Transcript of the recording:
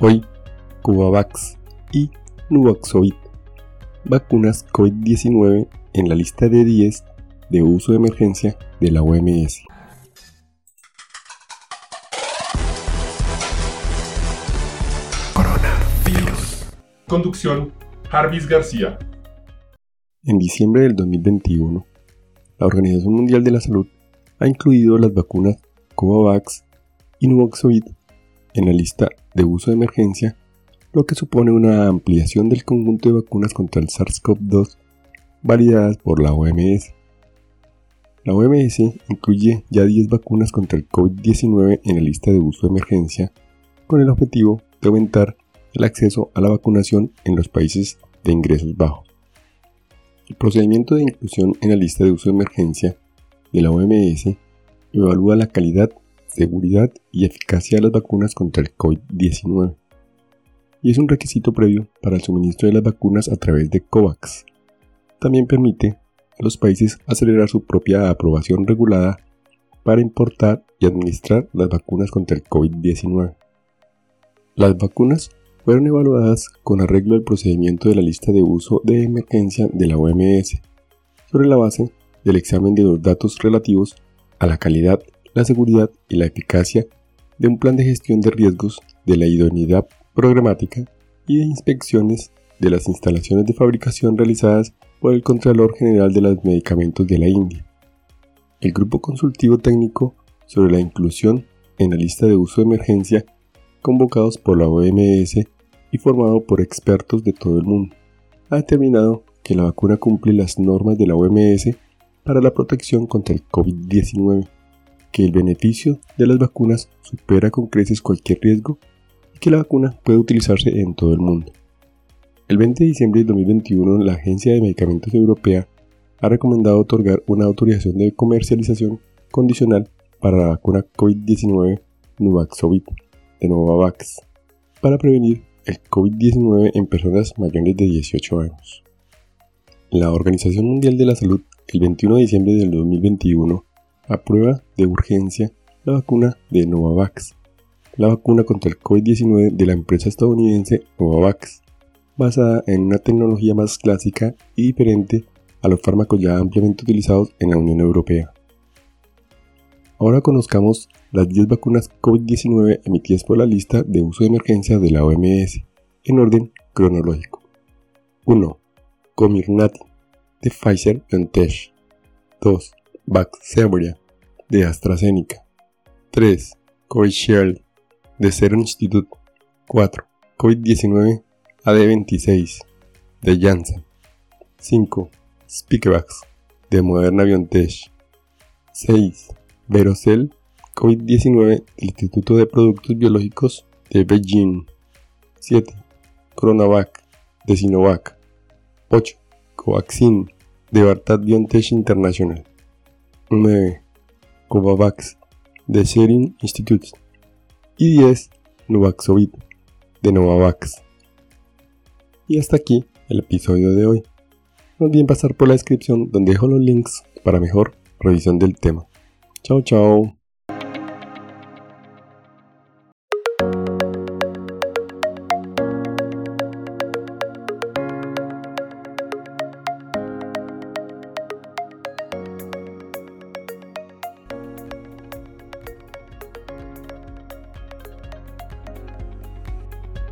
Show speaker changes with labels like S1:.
S1: Hoy, Cubavax y Nuvaxovid, vacunas COVID-19 en la lista de 10 de uso de emergencia de la OMS.
S2: Coronavirus. Conducción, Jarvis García.
S1: En diciembre del 2021, la Organización Mundial de la Salud ha incluido las vacunas Covavax y Nuvaxovid en la lista de uso de emergencia, lo que supone una ampliación del conjunto de vacunas contra el SARS-CoV-2 validadas por la OMS. La OMS incluye ya 10 vacunas contra el COVID-19 en la lista de uso de emergencia, con el objetivo de aumentar el acceso a la vacunación en los países de ingresos bajos. El procedimiento de inclusión en la lista de uso de emergencia de la OMS evalúa la calidad seguridad y eficacia de las vacunas contra el COVID-19 y es un requisito previo para el suministro de las vacunas a través de COVAX. También permite a los países acelerar su propia aprobación regulada para importar y administrar las vacunas contra el COVID-19. Las vacunas fueron evaluadas con arreglo al procedimiento de la lista de uso de emergencia de la OMS, sobre la base del examen de los datos relativos a la calidad la seguridad y la eficacia de un plan de gestión de riesgos, de la idoneidad programática y de inspecciones de las instalaciones de fabricación realizadas por el Contralor General de los Medicamentos de la India. El Grupo Consultivo Técnico sobre la Inclusión en la lista de uso de emergencia, convocados por la OMS y formado por expertos de todo el mundo, ha determinado que la vacuna cumple las normas de la OMS para la protección contra el COVID-19 que el beneficio de las vacunas supera con creces cualquier riesgo y que la vacuna puede utilizarse en todo el mundo. El 20 de diciembre de 2021, la Agencia de Medicamentos Europea ha recomendado otorgar una autorización de comercialización condicional para la vacuna COVID-19 Nuvaxovid de Novavax para prevenir el COVID-19 en personas mayores de 18 años. La Organización Mundial de la Salud, el 21 de diciembre del 2021, aprueba de urgencia la vacuna de Novavax, la vacuna contra el COVID-19 de la empresa estadounidense Novavax, basada en una tecnología más clásica y diferente a los fármacos ya ampliamente utilizados en la Unión Europea. Ahora conozcamos las 10 vacunas COVID-19 emitidas por la lista de uso de emergencia de la OMS, en orden cronológico. 1. Comirnaty, de Pfizer BioNTech. 2. Vaxzevria, de AstraZeneca. 3. Covishield, de Serum Institute. 4. COVID-19 AD26, de Janssen. 5. Spikevax, de Moderna BioNTech. 6. Verocell COVID-19 del Instituto de Productos Biológicos de Beijing. 7. Coronavac de Sinovac. 8. Covaxin de Bartat BioNTech International. 9. Covavax de Serum Institute y 10. Nuvaxovid de Novavax. Y hasta aquí el episodio de hoy. No olviden pasar por la descripción donde dejo los links para mejor revisión del tema. Chao, chao.